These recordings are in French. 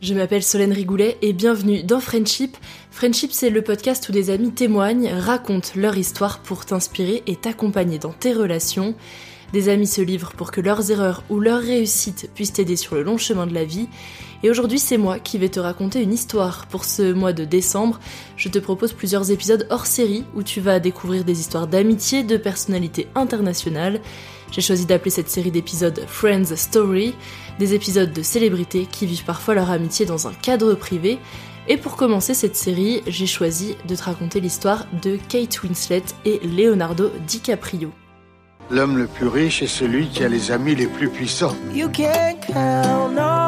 je m'appelle Solène Rigoulet et bienvenue dans Friendship. Friendship, c'est le podcast où des amis témoignent, racontent leur histoire pour t'inspirer et t'accompagner dans tes relations. Des amis se livrent pour que leurs erreurs ou leurs réussites puissent t'aider sur le long chemin de la vie. Et aujourd'hui, c'est moi qui vais te raconter une histoire. Pour ce mois de décembre, je te propose plusieurs épisodes hors série où tu vas découvrir des histoires d'amitié de personnalités internationales. J'ai choisi d'appeler cette série d'épisodes Friends Story, des épisodes de célébrités qui vivent parfois leur amitié dans un cadre privé. Et pour commencer cette série, j'ai choisi de te raconter l'histoire de Kate Winslet et Leonardo DiCaprio. L'homme le plus riche est celui qui a les amis les plus puissants. You can count on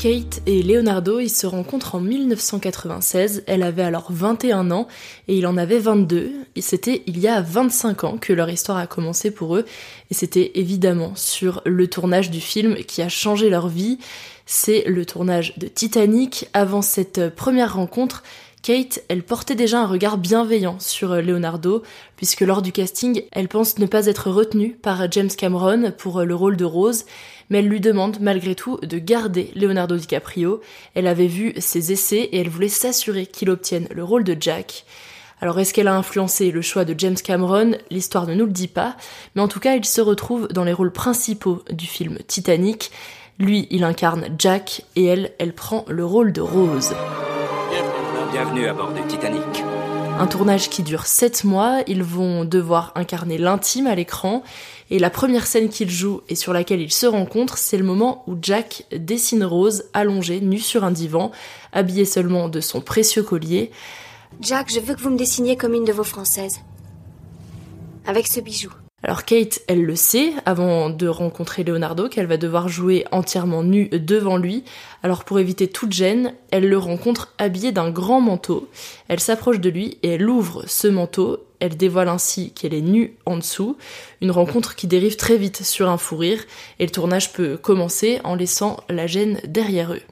Kate et Leonardo, ils se rencontrent en 1996, elle avait alors 21 ans et il en avait 22, et c'était il y a 25 ans que leur histoire a commencé pour eux, et c'était évidemment sur le tournage du film qui a changé leur vie, c'est le tournage de Titanic. Avant cette première rencontre, Kate, elle portait déjà un regard bienveillant sur Leonardo, puisque lors du casting, elle pense ne pas être retenue par James Cameron pour le rôle de Rose, mais elle lui demande malgré tout de garder Leonardo DiCaprio. Elle avait vu ses essais et elle voulait s'assurer qu'il obtienne le rôle de Jack. Alors est-ce qu'elle a influencé le choix de James Cameron? L'histoire ne nous le dit pas, mais en tout cas il se retrouve dans les rôles principaux du film Titanic. Lui, il incarne Jack et elle, elle prend le rôle de Rose. Bienvenue à bord du Titanic. Un tournage qui dure 7 mois, ils vont devoir incarner l'intime à l'écran, et la première scène qu'ils jouent et sur laquelle ils se rencontrent, c'est le moment où Jack dessine Rose allongée, nue sur un divan, habillée seulement de son précieux collier. Jack, je veux que vous me dessiniez comme une de vos françaises. Avec ce bijou. Alors Kate, elle le sait avant de rencontrer Leonardo qu'elle va devoir jouer entièrement nue devant lui. Alors pour éviter toute gêne, elle le rencontre habillé d'un grand manteau. Elle s'approche de lui et elle ouvre ce manteau. Elle dévoile ainsi qu'elle est nue en dessous. Une rencontre qui dérive très vite sur un fou rire et le tournage peut commencer en laissant la gêne derrière eux.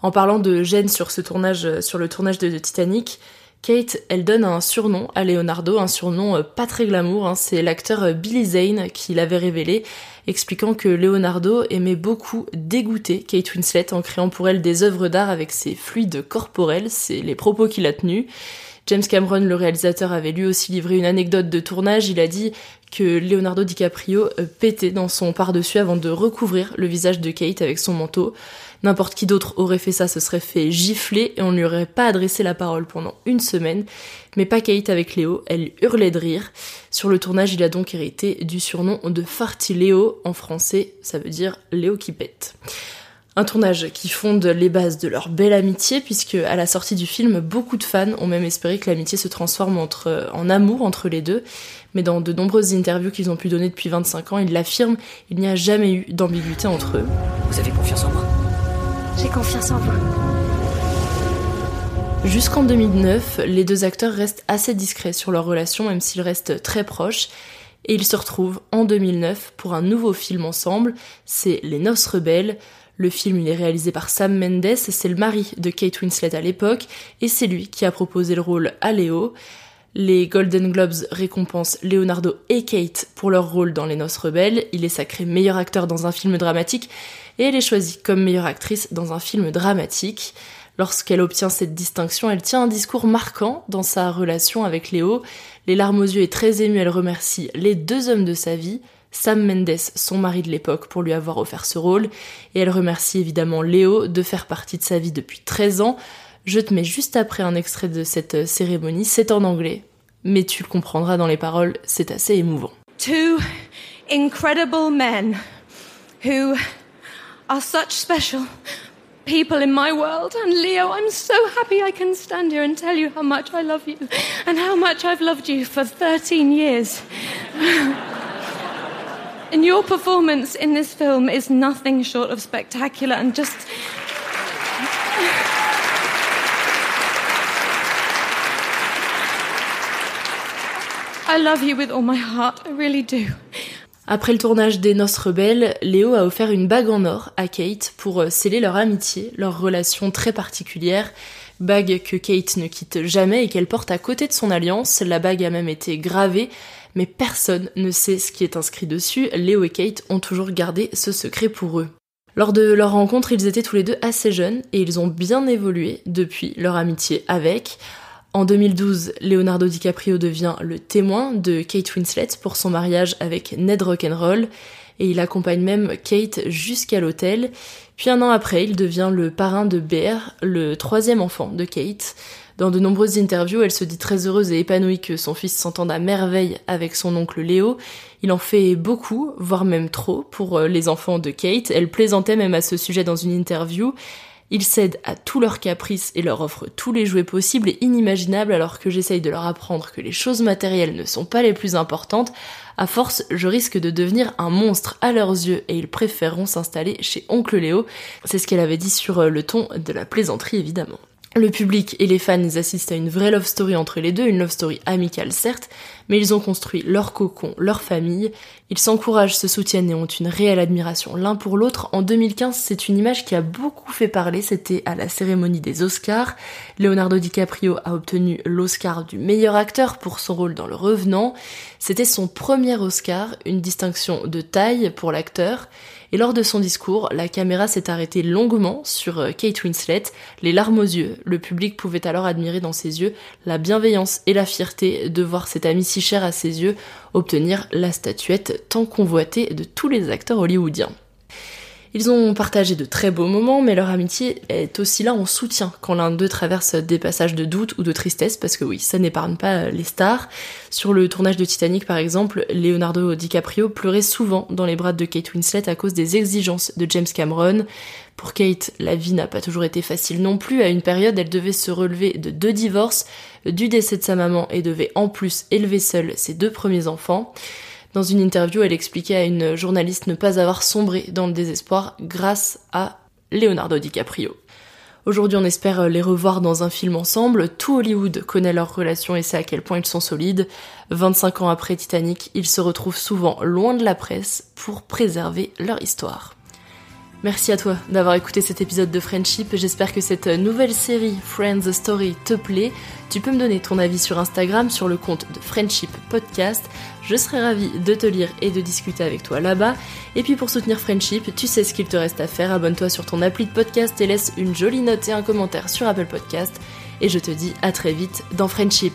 En parlant de gêne sur ce tournage, sur le tournage de Titanic, Kate, elle donne un surnom à Leonardo, un surnom euh, pas très glamour, hein. c'est l'acteur euh, Billy Zane qui l'avait révélé, expliquant que Leonardo aimait beaucoup dégoûter Kate Winslet en créant pour elle des œuvres d'art avec ses fluides corporels, c'est les propos qu'il a tenus. James Cameron, le réalisateur, avait lui aussi livré une anecdote de tournage. Il a dit que Leonardo DiCaprio euh, pétait dans son par-dessus avant de recouvrir le visage de Kate avec son manteau. N'importe qui d'autre aurait fait ça, se serait fait gifler et on ne lui aurait pas adressé la parole pendant une semaine. Mais pas Kate avec Léo, elle hurlait de rire. Sur le tournage, il a donc hérité du surnom de Farty Léo. En français, ça veut dire Léo qui pète. Un tournage qui fonde les bases de leur belle amitié, puisque à la sortie du film, beaucoup de fans ont même espéré que l'amitié se transforme en amour entre les deux. Mais dans de nombreuses interviews qu'ils ont pu donner depuis 25 ans, ils l'affirment, il n'y a jamais eu d'ambiguïté entre eux. Vous avez confiance en moi? J'ai confiance en vous. Jusqu'en 2009, les deux acteurs restent assez discrets sur leur relation, même s'ils restent très proches. Et ils se retrouvent en 2009 pour un nouveau film ensemble, c'est Les Noces Rebelles. Le film il est réalisé par Sam Mendes, c'est le mari de Kate Winslet à l'époque, et c'est lui qui a proposé le rôle à Léo. Les Golden Globes récompensent Leonardo et Kate pour leur rôle dans Les Noces Rebelles. Il est sacré meilleur acteur dans un film dramatique, et elle est choisie comme meilleure actrice dans un film dramatique. Lorsqu'elle obtient cette distinction, elle tient un discours marquant dans sa relation avec Léo. Les larmes aux yeux et très émue, elle remercie les deux hommes de sa vie, Sam Mendes, son mari de l'époque, pour lui avoir offert ce rôle, et elle remercie évidemment Léo de faire partie de sa vie depuis 13 ans. Je te mets juste après un extrait de cette cérémonie, c'est en anglais, mais tu le comprendras dans les paroles, c'est assez émouvant. Two incredible men who are such special people in my world. And Leo, I'm so happy I can stand here and tell you how much I love you and how much I've loved you for 13 years. and your performance in this film is nothing short of spectacular and just. I love you with all my heart, I really do. Après le tournage des Noces Rebelles, Léo a offert une bague en or à Kate pour euh, sceller leur amitié, leur relation très particulière. Bague que Kate ne quitte jamais et qu'elle porte à côté de son alliance. La bague a même été gravée, mais personne ne sait ce qui est inscrit dessus. Léo et Kate ont toujours gardé ce secret pour eux. Lors de leur rencontre, ils étaient tous les deux assez jeunes et ils ont bien évolué depuis leur amitié avec. En 2012, Leonardo DiCaprio devient le témoin de Kate Winslet pour son mariage avec Ned Rock'n'Roll et il accompagne même Kate jusqu'à l'hôtel. Puis un an après, il devient le parrain de Bear, le troisième enfant de Kate. Dans de nombreuses interviews, elle se dit très heureuse et épanouie que son fils s'entende à merveille avec son oncle Léo. Il en fait beaucoup, voire même trop, pour euh, les enfants de Kate. Elle plaisantait même à ce sujet dans une interview. Ils cèdent à tous leurs caprices et leur offrent tous les jouets possibles et inimaginables alors que j'essaye de leur apprendre que les choses matérielles ne sont pas les plus importantes. À force, je risque de devenir un monstre à leurs yeux et ils préféreront s'installer chez Oncle Léo. C'est ce qu'elle avait dit sur euh, le ton de la plaisanterie évidemment. Le public et les fans assistent à une vraie love story entre les deux, une love story amicale certes, mais ils ont construit leur cocon, leur famille, ils s'encouragent, se soutiennent et ont une réelle admiration l'un pour l'autre. En 2015, c'est une image qui a beaucoup fait parler, c'était à la cérémonie des Oscars. Leonardo DiCaprio a obtenu l'Oscar du meilleur acteur pour son rôle dans Le Revenant. C'était son premier Oscar, une distinction de taille pour l'acteur. Et lors de son discours, la caméra s'est arrêtée longuement sur euh, Kate Winslet, les larmes aux yeux. Le public pouvait alors admirer dans ses yeux la bienveillance et la fierté de voir cet ami si cher à ses yeux obtenir la statuette tant convoitée de tous les acteurs hollywoodiens. Ils ont partagé de très beaux moments, mais leur amitié est aussi là en soutien quand l'un d'eux traverse des passages de doute ou de tristesse, parce que oui, ça n'épargne pas les stars. Sur le tournage de Titanic, par exemple, Leonardo DiCaprio pleurait souvent dans les bras de Kate Winslet à cause des exigences de James Cameron. Pour Kate, la vie n'a pas toujours été facile non plus. À une période, elle devait se relever de deux divorces, du décès de sa maman et devait en plus élever seule ses deux premiers enfants. Dans une interview, elle expliquait à une journaliste ne pas avoir sombré dans le désespoir grâce à Leonardo DiCaprio. Aujourd'hui, on espère les revoir dans un film ensemble. Tout Hollywood connaît leur relation et sait à quel point ils sont solides. 25 ans après Titanic, ils se retrouvent souvent loin de la presse pour préserver leur histoire. Merci à toi d'avoir écouté cet épisode de Friendship. J'espère que cette nouvelle série Friends Story te plaît. Tu peux me donner ton avis sur Instagram sur le compte de Friendship Podcast. Je serai ravie de te lire et de discuter avec toi là-bas. Et puis pour soutenir Friendship, tu sais ce qu'il te reste à faire. Abonne-toi sur ton appli de podcast et laisse une jolie note et un commentaire sur Apple Podcast. et je te dis à très vite dans Friendship.